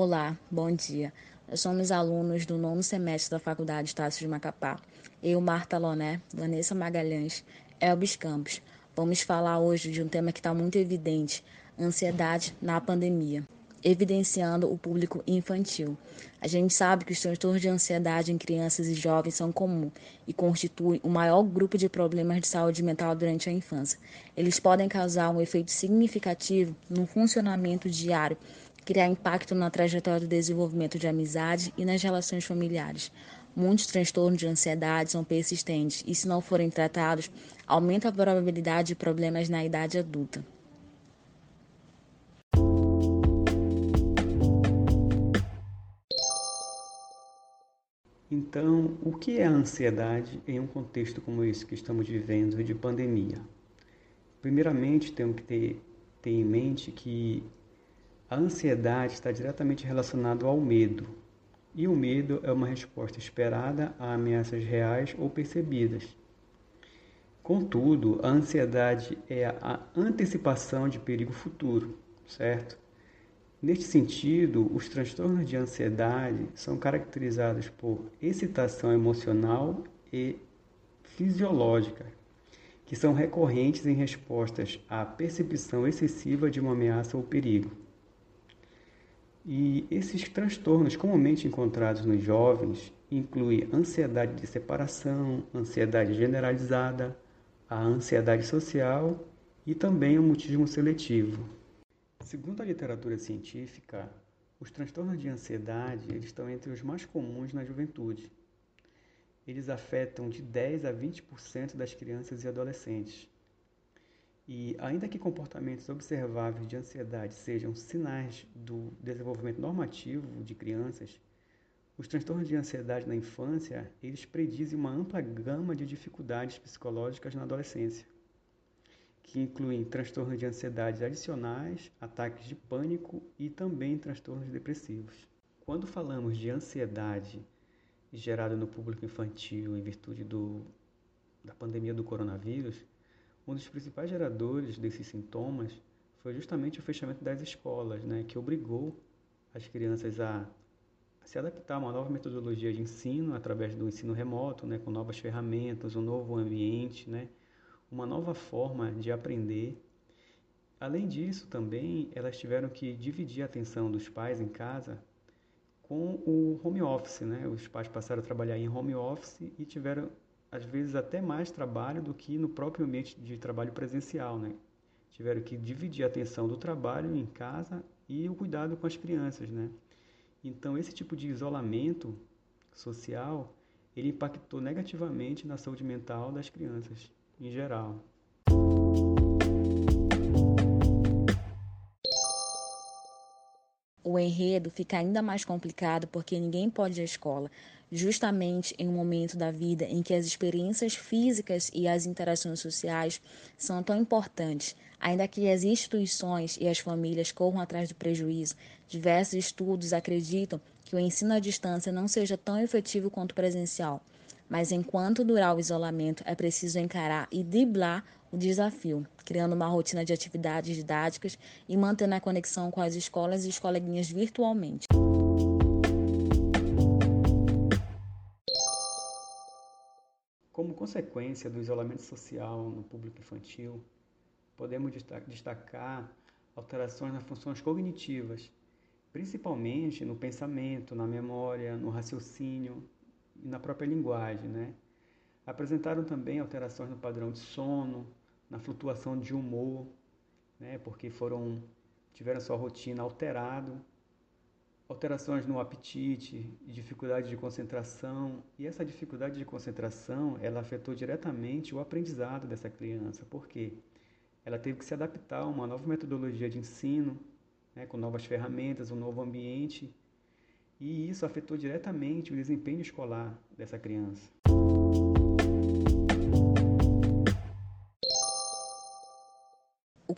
Olá, bom dia. Nós somos alunos do nono semestre da Faculdade Estácio de Macapá. Eu, Marta Loné, Vanessa Magalhães, Elbis Campos. Vamos falar hoje de um tema que está muito evidente: ansiedade na pandemia evidenciando o público infantil. A gente sabe que os transtornos de ansiedade em crianças e jovens são comuns e constituem o maior grupo de problemas de saúde mental durante a infância. Eles podem causar um efeito significativo no funcionamento diário, criar impacto na trajetória do desenvolvimento de amizade e nas relações familiares. Muitos transtornos de ansiedade são persistentes e, se não forem tratados, aumenta a probabilidade de problemas na idade adulta. Então, o que é a ansiedade em um contexto como esse que estamos vivendo de pandemia? Primeiramente, temos que ter, ter em mente que a ansiedade está diretamente relacionada ao medo. E o medo é uma resposta esperada a ameaças reais ou percebidas. Contudo, a ansiedade é a antecipação de perigo futuro, certo? Neste sentido, os transtornos de ansiedade são caracterizados por excitação emocional e fisiológica, que são recorrentes em respostas à percepção excessiva de uma ameaça ou perigo. E esses transtornos comumente encontrados nos jovens incluem ansiedade de separação, ansiedade generalizada, a ansiedade social e também o mutismo seletivo. Segundo a literatura científica, os transtornos de ansiedade eles estão entre os mais comuns na juventude. Eles afetam de 10 a 20% das crianças e adolescentes. E ainda que comportamentos observáveis de ansiedade sejam sinais do desenvolvimento normativo de crianças, os transtornos de ansiedade na infância, eles predizem uma ampla gama de dificuldades psicológicas na adolescência que incluem transtornos de ansiedade adicionais, ataques de pânico e também transtornos depressivos. Quando falamos de ansiedade gerada no público infantil em virtude do, da pandemia do coronavírus, um dos principais geradores desses sintomas foi justamente o fechamento das escolas, né, que obrigou as crianças a se adaptar a uma nova metodologia de ensino através do ensino remoto, né, com novas ferramentas, um novo ambiente, né, uma nova forma de aprender. Além disso, também elas tiveram que dividir a atenção dos pais em casa com o home office, né? Os pais passaram a trabalhar em home office e tiveram às vezes até mais trabalho do que no próprio ambiente de trabalho presencial, né? Tiveram que dividir a atenção do trabalho em casa e o cuidado com as crianças, né? Então, esse tipo de isolamento social, ele impactou negativamente na saúde mental das crianças em geral. O enredo fica ainda mais complicado porque ninguém pode ir à escola, justamente em um momento da vida em que as experiências físicas e as interações sociais são tão importantes. Ainda que as instituições e as famílias corram atrás do prejuízo, diversos estudos acreditam que o ensino à distância não seja tão efetivo quanto o presencial. Mas enquanto durar o isolamento, é preciso encarar e driblar o desafio, criando uma rotina de atividades didáticas e mantendo a conexão com as escolas e os coleguinhas virtualmente. Como consequência do isolamento social no público infantil, podemos destacar alterações nas funções cognitivas, principalmente no pensamento, na memória, no raciocínio, e na própria linguagem. Né? Apresentaram também alterações no padrão de sono, na flutuação de humor, né? porque foram tiveram sua rotina alterado, alterações no apetite, dificuldade de concentração, e essa dificuldade de concentração, ela afetou diretamente o aprendizado dessa criança, porque ela teve que se adaptar a uma nova metodologia de ensino, né, com novas ferramentas, um novo ambiente, e isso afetou diretamente o desempenho escolar dessa criança.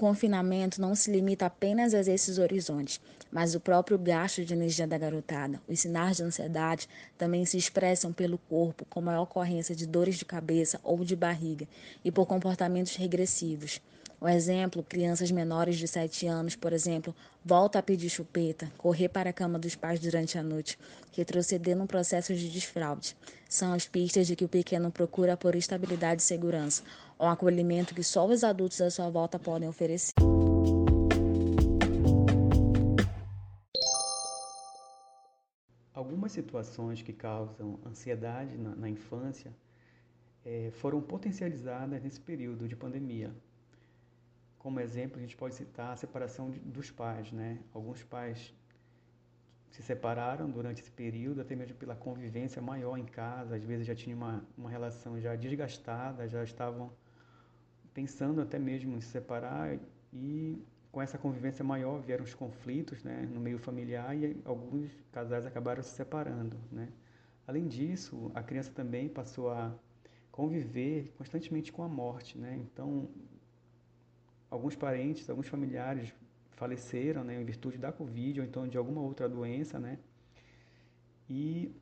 Confinamento não se limita apenas a esses horizontes, mas o próprio gasto de energia da garotada. Os sinais de ansiedade também se expressam pelo corpo, como a ocorrência de dores de cabeça ou de barriga, e por comportamentos regressivos. O exemplo, crianças menores de 7 anos, por exemplo, volta a pedir chupeta, correr para a cama dos pais durante a noite, retroceder num processo de desfraude. São as pistas de que o pequeno procura por estabilidade e segurança, um acolhimento que só os adultos à sua volta podem oferecer. Algumas situações que causam ansiedade na, na infância é, foram potencializadas nesse período de pandemia. Como exemplo, a gente pode citar a separação de, dos pais. Né? Alguns pais se separaram durante esse período, até mesmo pela convivência maior em casa, às vezes já tinha uma, uma relação já desgastada, já estavam pensando até mesmo em se separar e com essa convivência maior vieram os conflitos né, no meio familiar e alguns casais acabaram se separando. Né? Além disso, a criança também passou a conviver constantemente com a morte. Né? Então, alguns parentes, alguns familiares faleceram né, em virtude da Covid ou então de alguma outra doença, né? E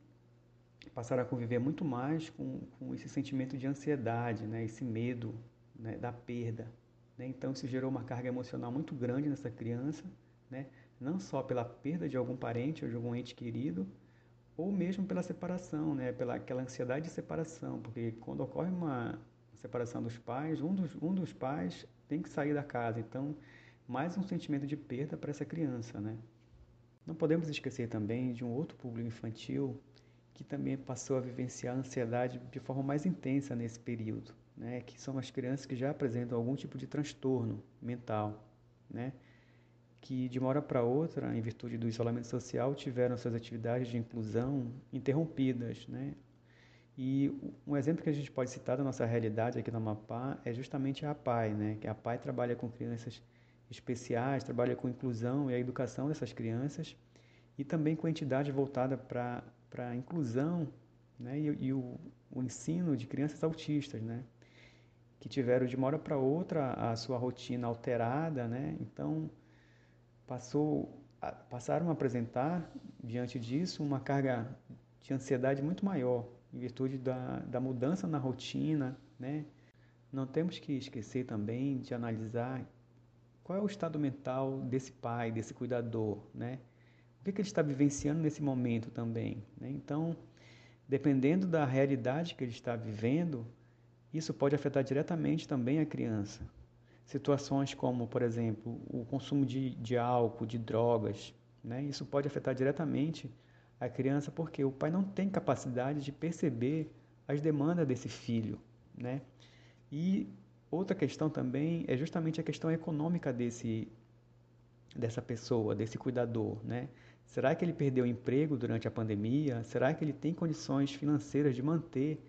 passaram a conviver muito mais com, com esse sentimento de ansiedade, né? Esse medo né, da perda. Né? Então, isso gerou uma carga emocional muito grande nessa criança, né? Não só pela perda de algum parente ou de algum ente querido, ou mesmo pela separação, né? Pela aquela ansiedade de separação, porque quando ocorre uma separação dos pais, um dos, um dos pais tem que sair da casa. Então, mais um sentimento de perda para essa criança, né? Não podemos esquecer também de um outro público infantil que também passou a vivenciar a ansiedade de forma mais intensa nesse período, né? Que são as crianças que já apresentam algum tipo de transtorno mental, né? Que de uma hora para outra, em virtude do isolamento social, tiveram suas atividades de inclusão interrompidas, né? E um exemplo que a gente pode citar da nossa realidade aqui na Amapá é justamente a APAI, né? Que a APAI trabalha com crianças especiais, trabalha com inclusão e a educação dessas crianças e também com entidade voltada para a inclusão né, e, e o, o, ensino de crianças autistas, né, que tiveram de uma hora para outra a sua rotina alterada, né, então passou, passaram a apresentar, diante disso, uma carga de ansiedade muito maior, em virtude da, da mudança na rotina, né, não temos que esquecer também de analisar qual é o estado mental desse pai, desse cuidador, né? O que, que ele está vivenciando nesse momento também, né? Então, dependendo da realidade que ele está vivendo, isso pode afetar diretamente também a criança. Situações como, por exemplo, o consumo de, de álcool, de drogas, né? Isso pode afetar diretamente a criança porque o pai não tem capacidade de perceber as demandas desse filho, né? E Outra questão também é justamente a questão econômica desse, dessa pessoa, desse cuidador, né? Será que ele perdeu o emprego durante a pandemia? Será que ele tem condições financeiras de manter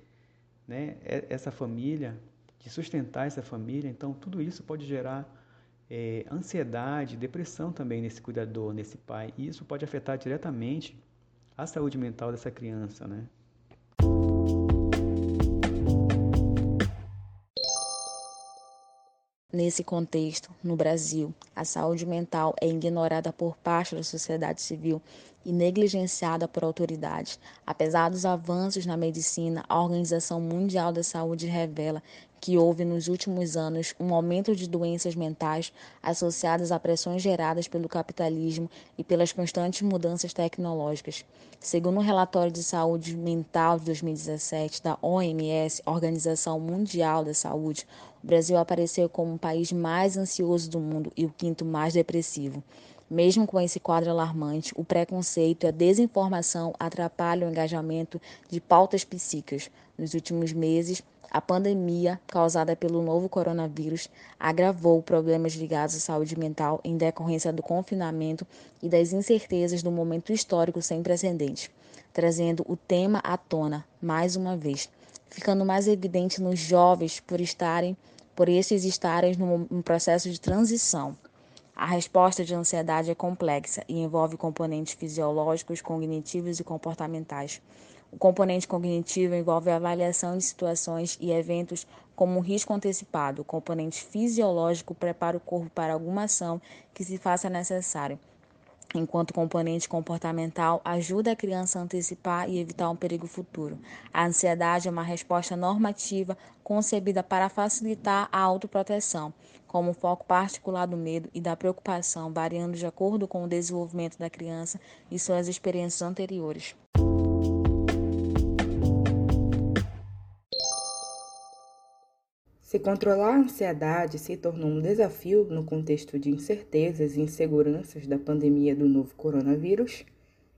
né, essa família, de sustentar essa família? Então, tudo isso pode gerar é, ansiedade, depressão também nesse cuidador, nesse pai. E isso pode afetar diretamente a saúde mental dessa criança, né? Nesse contexto, no Brasil, a saúde mental é ignorada por parte da sociedade civil e negligenciada por autoridades. Apesar dos avanços na medicina, a Organização Mundial da Saúde revela que houve nos últimos anos um aumento de doenças mentais associadas a pressões geradas pelo capitalismo e pelas constantes mudanças tecnológicas. Segundo um relatório de saúde mental de 2017 da OMS, Organização Mundial da Saúde, o Brasil apareceu como o país mais ansioso do mundo e o quinto mais depressivo. Mesmo com esse quadro alarmante, o preconceito e a desinformação atrapalham o engajamento de pautas psíquicas. Nos últimos meses, a pandemia causada pelo novo coronavírus agravou problemas ligados à saúde mental em decorrência do confinamento e das incertezas do momento histórico sem precedentes, trazendo o tema à tona mais uma vez, ficando mais evidente nos jovens por estarem por estes estarem num processo de transição. A resposta de ansiedade é complexa e envolve componentes fisiológicos, cognitivos e comportamentais. O componente cognitivo envolve a avaliação de situações e eventos como um risco antecipado. O componente fisiológico prepara o corpo para alguma ação que se faça necessário. enquanto componente comportamental, ajuda a criança a antecipar e evitar um perigo futuro. A ansiedade é uma resposta normativa concebida para facilitar a autoproteção, como foco particular do medo e da preocupação, variando de acordo com o desenvolvimento da criança e suas experiências anteriores. Se controlar a ansiedade se tornou um desafio no contexto de incertezas e inseguranças da pandemia do novo coronavírus,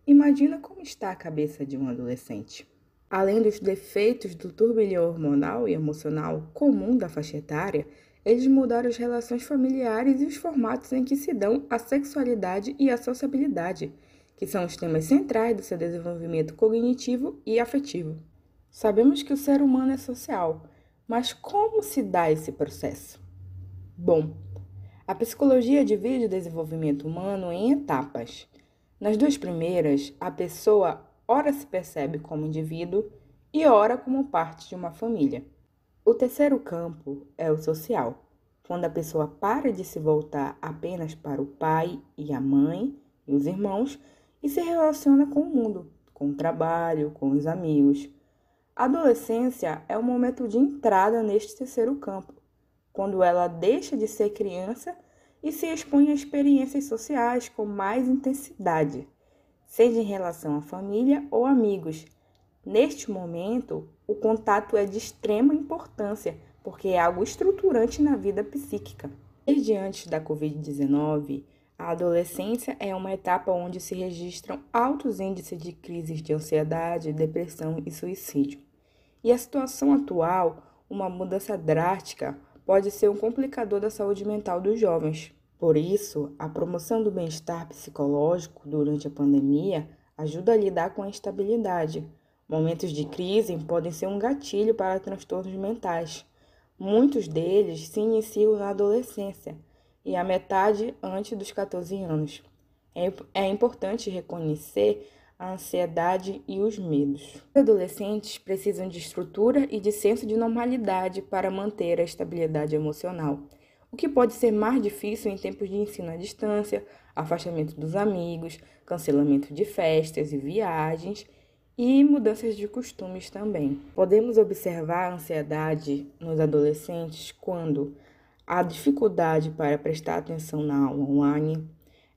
imagina como está a cabeça de um adolescente. Além dos defeitos do turbilhão hormonal e emocional comum da faixa etária, eles mudaram as relações familiares e os formatos em que se dão a sexualidade e a sociabilidade, que são os temas centrais do seu desenvolvimento cognitivo e afetivo. Sabemos que o ser humano é social mas como se dá esse processo? Bom, a psicologia divide o desenvolvimento humano em etapas. Nas duas primeiras, a pessoa ora se percebe como indivíduo e ora como parte de uma família. O terceiro campo é o social, quando a pessoa para de se voltar apenas para o pai e a mãe e os irmãos e se relaciona com o mundo, com o trabalho, com os amigos, a adolescência é o momento de entrada neste terceiro campo, quando ela deixa de ser criança e se expõe a experiências sociais com mais intensidade, seja em relação à família ou amigos. Neste momento, o contato é de extrema importância, porque é algo estruturante na vida psíquica. Desde antes da Covid-19, a adolescência é uma etapa onde se registram altos índices de crises de ansiedade, depressão e suicídio. E a situação atual, uma mudança drástica, pode ser um complicador da saúde mental dos jovens. Por isso, a promoção do bem-estar psicológico durante a pandemia ajuda a lidar com a instabilidade. Momentos de crise podem ser um gatilho para transtornos mentais. Muitos deles se iniciam na adolescência e a metade antes dos 14 anos. É, é importante reconhecer a ansiedade e os medos. Os adolescentes precisam de estrutura e de senso de normalidade para manter a estabilidade emocional, o que pode ser mais difícil em tempos de ensino à distância, afastamento dos amigos, cancelamento de festas e viagens e mudanças de costumes também. Podemos observar a ansiedade nos adolescentes quando a dificuldade para prestar atenção na aula online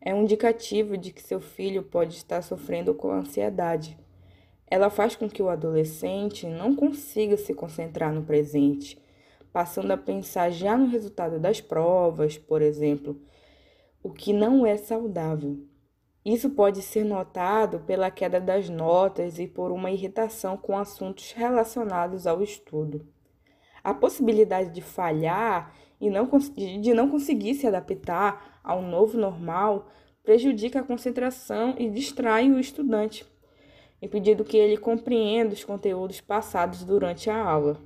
é um indicativo de que seu filho pode estar sofrendo com ansiedade. Ela faz com que o adolescente não consiga se concentrar no presente, passando a pensar já no resultado das provas, por exemplo, o que não é saudável. Isso pode ser notado pela queda das notas e por uma irritação com assuntos relacionados ao estudo. A possibilidade de falhar e não, de não conseguir se adaptar ao novo normal prejudica a concentração e distrai o estudante, impedindo que ele compreenda os conteúdos passados durante a aula.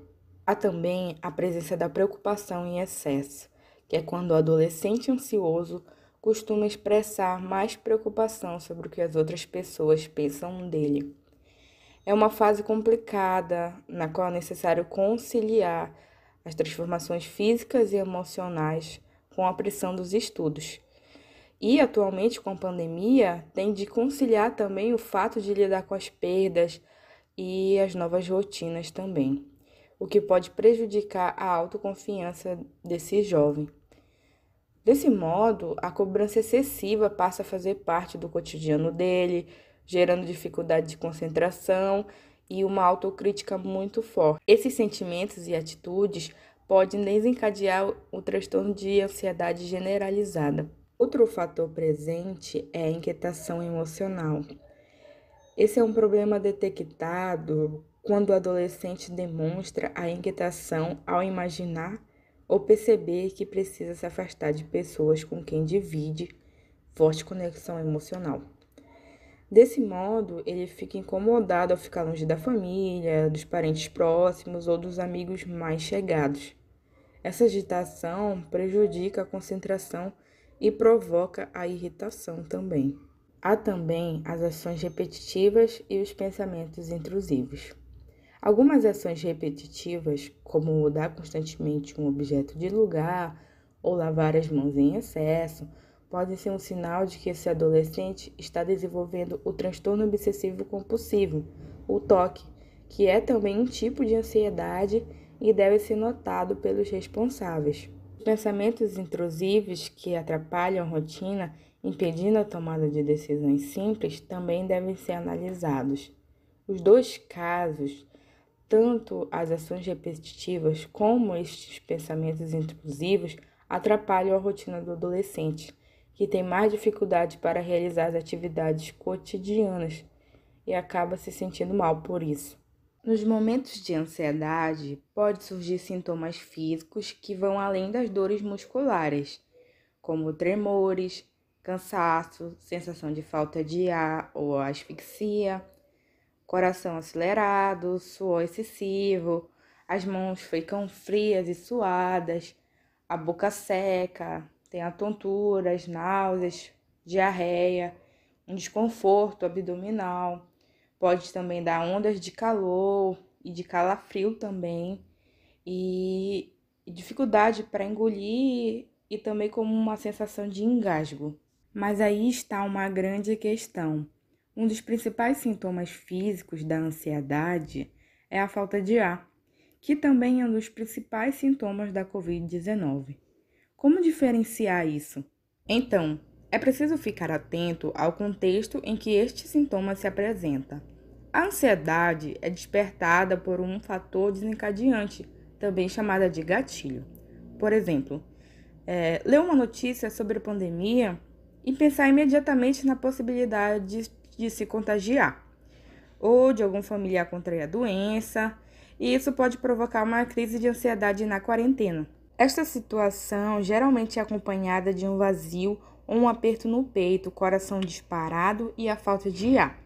Há também a presença da preocupação em excesso, que é quando o adolescente ansioso costuma expressar mais preocupação sobre o que as outras pessoas pensam dele. É uma fase complicada na qual é necessário conciliar as transformações físicas e emocionais com a pressão dos estudos. E atualmente com a pandemia, tem de conciliar também o fato de lidar com as perdas e as novas rotinas também, o que pode prejudicar a autoconfiança desse jovem. Desse modo, a cobrança excessiva passa a fazer parte do cotidiano dele, gerando dificuldade de concentração e uma autocrítica muito forte. Esses sentimentos e atitudes podem desencadear o transtorno de ansiedade generalizada. Outro fator presente é a inquietação emocional. Esse é um problema detectado quando o adolescente demonstra a inquietação ao imaginar ou perceber que precisa se afastar de pessoas com quem divide forte conexão emocional. Desse modo, ele fica incomodado ao ficar longe da família, dos parentes próximos ou dos amigos mais chegados. Essa agitação prejudica a concentração e provoca a irritação também. Há também as ações repetitivas e os pensamentos intrusivos. Algumas ações repetitivas, como mudar constantemente um objeto de lugar ou lavar as mãos em excesso, pode ser um sinal de que esse adolescente está desenvolvendo o transtorno obsessivo compulsivo, o TOC, que é também um tipo de ansiedade e deve ser notado pelos responsáveis. Os pensamentos intrusivos que atrapalham a rotina, impedindo a tomada de decisões simples, também devem ser analisados. Os dois casos, tanto as ações repetitivas como estes pensamentos intrusivos, atrapalham a rotina do adolescente, que tem mais dificuldade para realizar as atividades cotidianas e acaba se sentindo mal por isso. Nos momentos de ansiedade, pode surgir sintomas físicos que vão além das dores musculares, como tremores, cansaço, sensação de falta de ar ou asfixia, coração acelerado, suor excessivo, as mãos ficam frias e suadas, a boca seca, tem a tonturas, náuseas, diarreia, um desconforto abdominal Pode também dar ondas de calor e de calafrio também, e dificuldade para engolir e também como uma sensação de engasgo. Mas aí está uma grande questão. Um dos principais sintomas físicos da ansiedade é a falta de ar, que também é um dos principais sintomas da Covid-19. Como diferenciar isso? Então, é preciso ficar atento ao contexto em que este sintoma se apresenta. A ansiedade é despertada por um fator desencadeante, também chamada de gatilho. Por exemplo, é, ler uma notícia sobre pandemia e pensar imediatamente na possibilidade de, de se contagiar, ou de algum familiar contrair a doença, e isso pode provocar uma crise de ansiedade na quarentena. Esta situação geralmente é acompanhada de um vazio ou um aperto no peito, coração disparado e a falta de ar.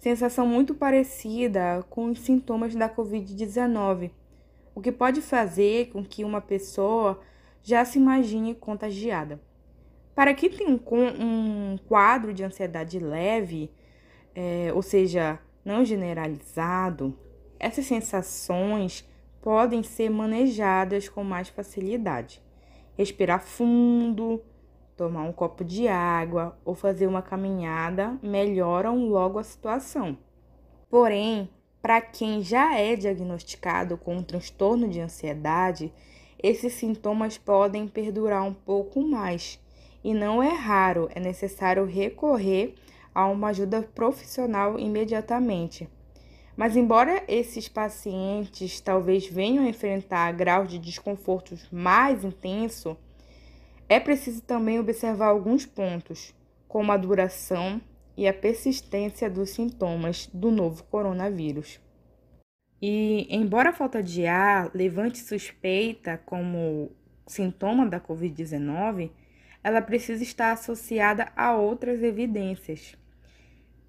Sensação muito parecida com os sintomas da Covid-19, o que pode fazer com que uma pessoa já se imagine contagiada. Para quem tem um, quadro de ansiedade leve, é, ou seja, não generalizado, essas sensações podem ser manejadas com mais facilidade. Respirar fundo, tomar um copo de água ou fazer uma caminhada melhoram logo a situação. Porém, para quem já é diagnosticado com um transtorno de ansiedade, esses sintomas podem perdurar um pouco mais e não é raro, é necessário recorrer a uma ajuda profissional imediatamente. Mas, embora esses pacientes talvez venham a enfrentar graus de desconfortos mais intensos, é preciso também observar alguns pontos, como a duração e a persistência dos sintomas do novo coronavírus. E, embora a falta de ar levante suspeita como sintoma da Covid-19, ela precisa estar associada a outras evidências.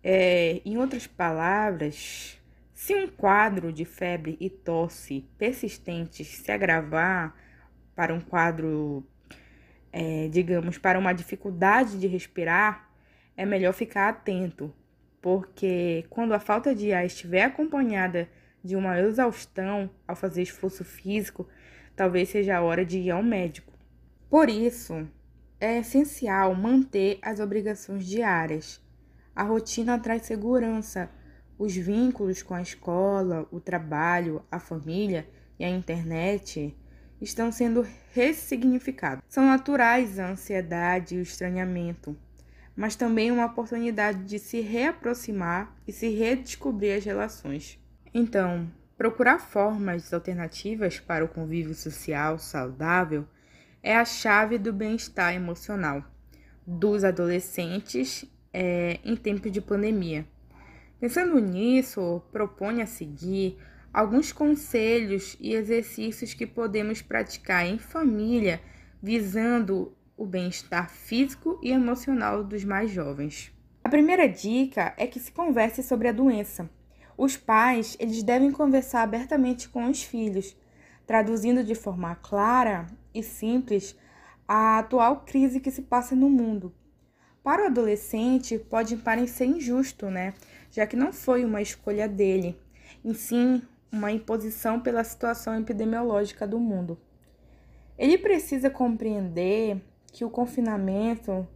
É, em outras palavras, se um quadro de febre e tosse persistentes se agravar para um quadro é, digamos, para uma dificuldade de respirar, é melhor ficar atento, porque quando a falta de ar estiver acompanhada de uma exaustão ao fazer esforço físico, talvez seja a hora de ir ao médico. Por isso, é essencial manter as obrigações diárias. A rotina traz segurança. Os vínculos com a escola, o trabalho, a família e a internet estão sendo ressignificados. São naturais a ansiedade e o estranhamento, mas também uma oportunidade de se reaproximar e se redescobrir as relações. Então, procurar formas alternativas para o convívio social saudável é a chave do bem-estar emocional dos adolescentes é, em tempos de pandemia. Pensando nisso, propõe a seguir alguns conselhos e exercícios que podemos praticar em família visando o bem-estar físico e emocional dos mais jovens. A primeira dica é que se converse sobre a doença. Os pais, eles devem conversar abertamente com os filhos, traduzindo de forma clara e simples a atual crise que se passa no mundo. Para o adolescente, pode parecer injusto, né? Já que não foi uma escolha dele, em sim uma imposição pela situação epidemiológica do mundo. Ele precisa compreender que o confinamento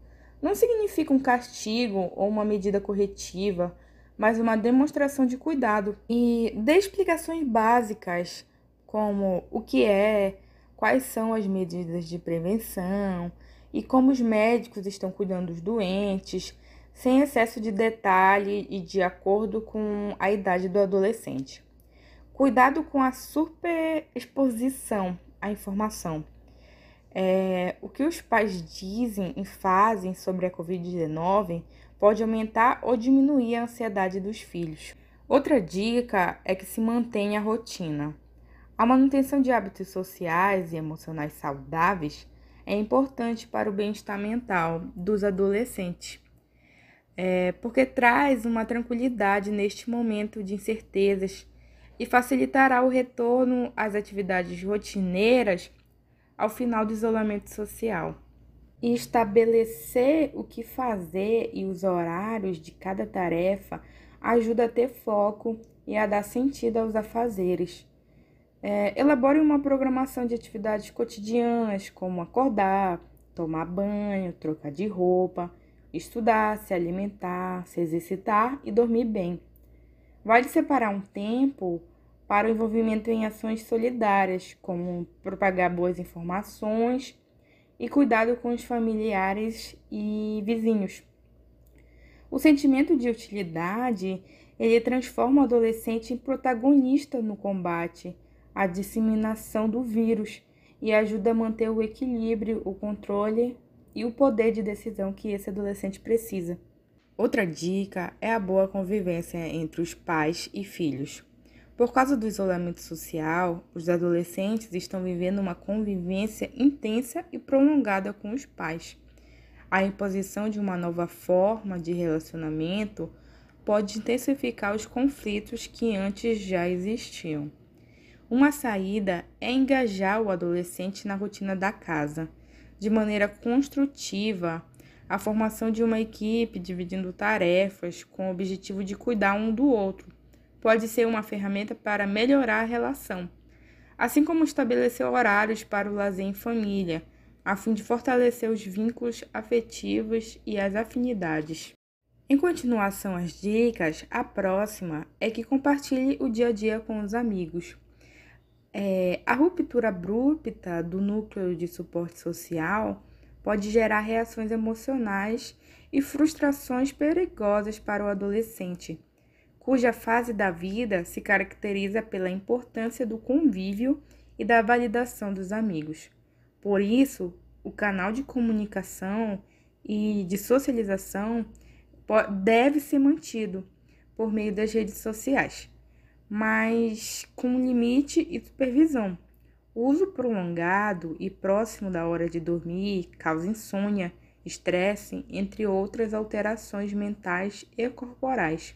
não significa um castigo ou uma medida corretiva, mas uma demonstração de cuidado e dê explicações básicas, como o que é, quais são as medidas de prevenção e como os médicos estão cuidando dos doentes, sem excesso de detalhe e de acordo com a idade do adolescente. Cuidado com a superexposição à informação. É, o que os pais dizem e fazem sobre a Covid-19 pode aumentar ou diminuir a ansiedade dos filhos. Outra dica é que se mantenha a rotina. A manutenção de hábitos sociais e emocionais saudáveis é importante para o bem-estar mental dos adolescentes é, porque traz uma tranquilidade neste momento de incertezas e facilitará o retorno às atividades rotineiras ao final do isolamento social. E estabelecer o que fazer e os horários de cada tarefa ajuda a ter foco e a dar sentido aos afazeres. É, elabore uma programação de atividades cotidianas, como acordar, tomar banho, trocar de roupa, estudar, se alimentar, se exercitar e dormir bem. Vale separar um tempo para o envolvimento em ações solidárias, como propagar boas informações e cuidado com os familiares e vizinhos. O sentimento de utilidade, ele transforma o adolescente em protagonista no combate à disseminação do vírus e ajuda a manter o equilíbrio, o controle e o poder de decisão que esse adolescente precisa. Outra dica é a boa convivência entre os pais e filhos. Por causa do isolamento social, os adolescentes estão vivendo uma convivência intensa e prolongada com os pais. A imposição de uma nova forma de relacionamento pode intensificar os conflitos que antes já existiam. Uma saída é engajar o adolescente na rotina da casa de maneira construtiva a formação de uma equipe dividindo tarefas com o objetivo de cuidar um do outro. Pode ser uma ferramenta para melhorar a relação, assim como estabelecer horários para o lazer em família, a fim de fortalecer os vínculos afetivos e as afinidades. Em continuação às dicas, a próxima é que compartilhe o dia a dia com os amigos. É, a ruptura abrupta do núcleo de suporte social pode gerar reações emocionais e frustrações perigosas para o adolescente, cuja fase da vida se caracteriza pela importância do convívio e da validação dos amigos. Por isso, o canal de comunicação e de socialização deve ser mantido por meio das redes sociais mas com limite e supervisão. O uso prolongado e próximo da hora de dormir causa insônia, estresse, entre outras alterações mentais e corporais.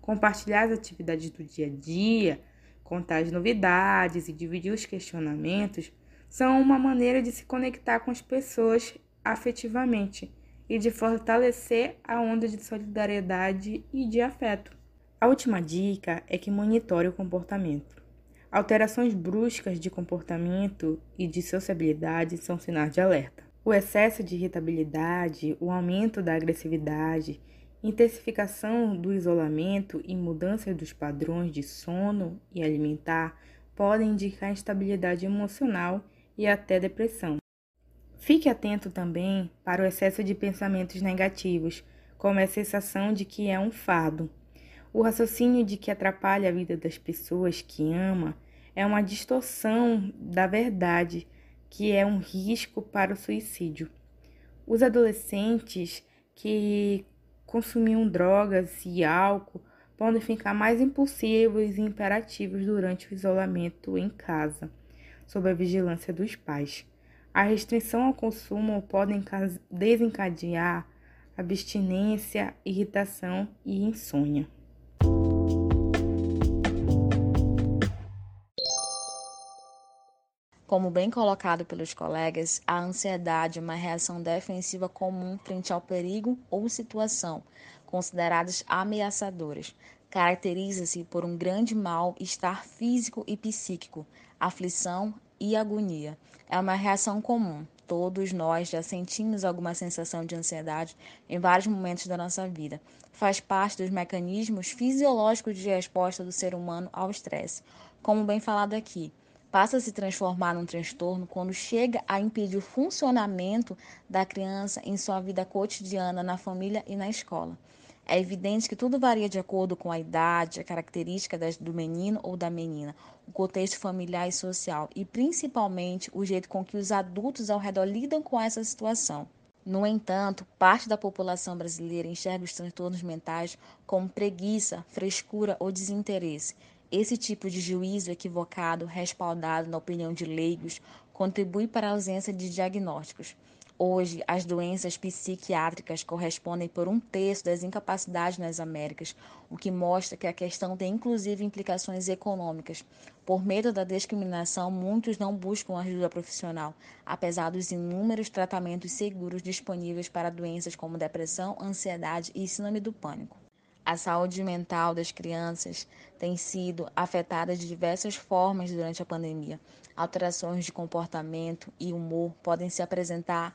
Compartilhar as atividades do dia a dia, contar as novidades e dividir os questionamentos são uma maneira de se conectar com as pessoas afetivamente e de fortalecer a onda de solidariedade e de afeto. A última dica é que monitore o comportamento. Alterações bruscas de comportamento e de sociabilidade são sinais de alerta. O excesso de irritabilidade, o aumento da agressividade, intensificação do isolamento e mudanças dos padrões de sono e alimentar podem indicar instabilidade emocional e até depressão. Fique atento também para o excesso de pensamentos negativos, como a sensação de que é um fardo o raciocínio de que atrapalha a vida das pessoas que ama é uma distorção da verdade, que é um risco para o suicídio. Os adolescentes que consumiam drogas e álcool podem ficar mais impulsivos e imperativos durante o isolamento em casa, sob a vigilância dos pais. A restrição ao consumo pode desencadear abstinência, irritação e insônia. Como bem colocado pelos colegas, a ansiedade é uma reação defensiva comum frente ao perigo ou situação consideradas ameaçadoras. Caracteriza-se por um grande mal-estar físico e psíquico, aflição e agonia. É uma reação comum todos nós já sentimos alguma sensação de ansiedade em vários momentos da nossa vida. Faz parte dos mecanismos fisiológicos de resposta do ser humano ao estresse. Como bem falado aqui, passa a se transformar num transtorno quando chega a impedir o funcionamento da criança em sua vida cotidiana, na família e na escola. É evidente que tudo varia de acordo com a idade, a característica do menino ou da menina, o contexto familiar e social e principalmente o jeito com que os adultos ao redor lidam com essa situação. No entanto, parte da população brasileira enxerga os transtornos mentais como preguiça, frescura ou desinteresse. Esse tipo de juízo equivocado, respaldado na opinião de leigos, contribui para a ausência de diagnósticos. Hoje, as doenças psiquiátricas correspondem por um terço das incapacidades nas Américas, o que mostra que a questão tem inclusive implicações econômicas. Por medo da discriminação, muitos não buscam ajuda profissional, apesar dos inúmeros tratamentos seguros disponíveis para doenças como depressão, ansiedade e síndrome do pânico. A saúde mental das crianças tem sido afetada de diversas formas durante a pandemia. Alterações de comportamento e humor podem se apresentar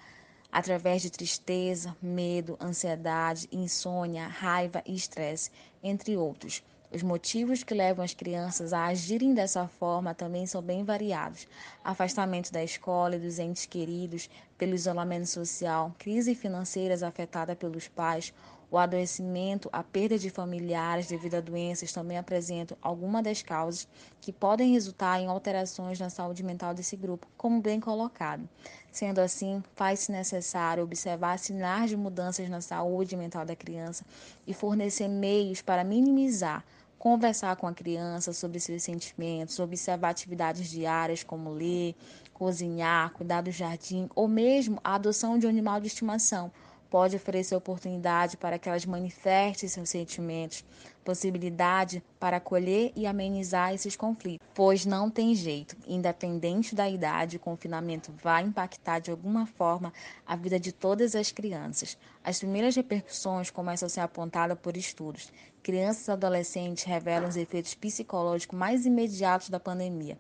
através de tristeza, medo, ansiedade, insônia, raiva e estresse, entre outros. Os motivos que levam as crianças a agirem dessa forma também são bem variados: afastamento da escola e dos entes queridos, pelo isolamento social, crise financeiras afetada pelos pais, o adoecimento, a perda de familiares devido a doenças também apresentam algumas das causas que podem resultar em alterações na saúde mental desse grupo, como bem colocado. Sendo assim, faz-se necessário observar sinais de mudanças na saúde mental da criança e fornecer meios para minimizar conversar com a criança sobre seus sentimentos, observar atividades diárias como ler, cozinhar, cuidar do jardim ou mesmo a adoção de um animal de estimação pode oferecer oportunidade para que elas manifestem seus sentimentos, possibilidade para acolher e amenizar esses conflitos, pois não tem jeito, independente da idade, o confinamento vai impactar de alguma forma a vida de todas as crianças. As primeiras repercussões começam a ser apontadas por estudos. Crianças e adolescentes revelam os efeitos psicológicos mais imediatos da pandemia,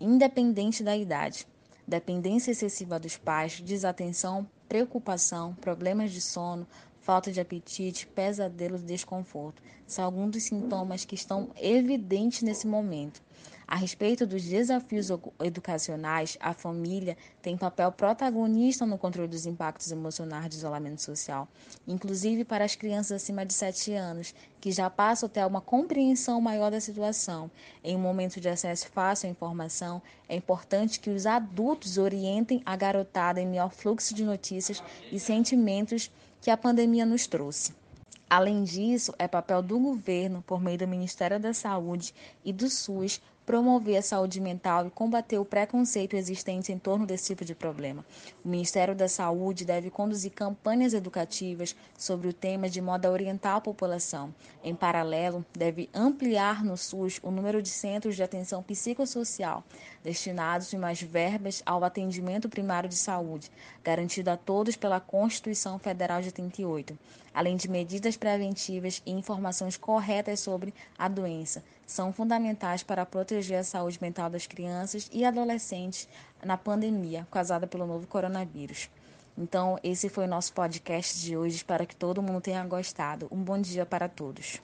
independente da idade. Dependência excessiva dos pais, desatenção preocupação, problemas de sono, falta de apetite, pesadelos desconforto. São alguns dos sintomas que estão evidentes nesse momento. A respeito dos desafios educacionais, a família tem papel protagonista no controle dos impactos emocionais do isolamento social, inclusive para as crianças acima de 7 anos, que já passam a ter uma compreensão maior da situação. Em um momento de acesso fácil à informação, é importante que os adultos orientem a garotada em melhor fluxo de notícias e sentimentos que a pandemia nos trouxe. Além disso, é papel do governo, por meio do Ministério da Saúde e do SUS, promover a saúde mental e combater o preconceito existente em torno desse tipo de problema. O Ministério da Saúde deve conduzir campanhas educativas sobre o tema de modo a orientar a população. Em paralelo, deve ampliar no SUS o número de centros de atenção psicossocial, destinados mais verbas ao atendimento primário de saúde, garantido a todos pela Constituição Federal de 88, além de medidas preventivas e informações corretas sobre a doença, são fundamentais para proteger a saúde mental das crianças e adolescentes na pandemia causada pelo novo coronavírus. Então, esse foi o nosso podcast de hoje. Espero que todo mundo tenha gostado. Um bom dia para todos.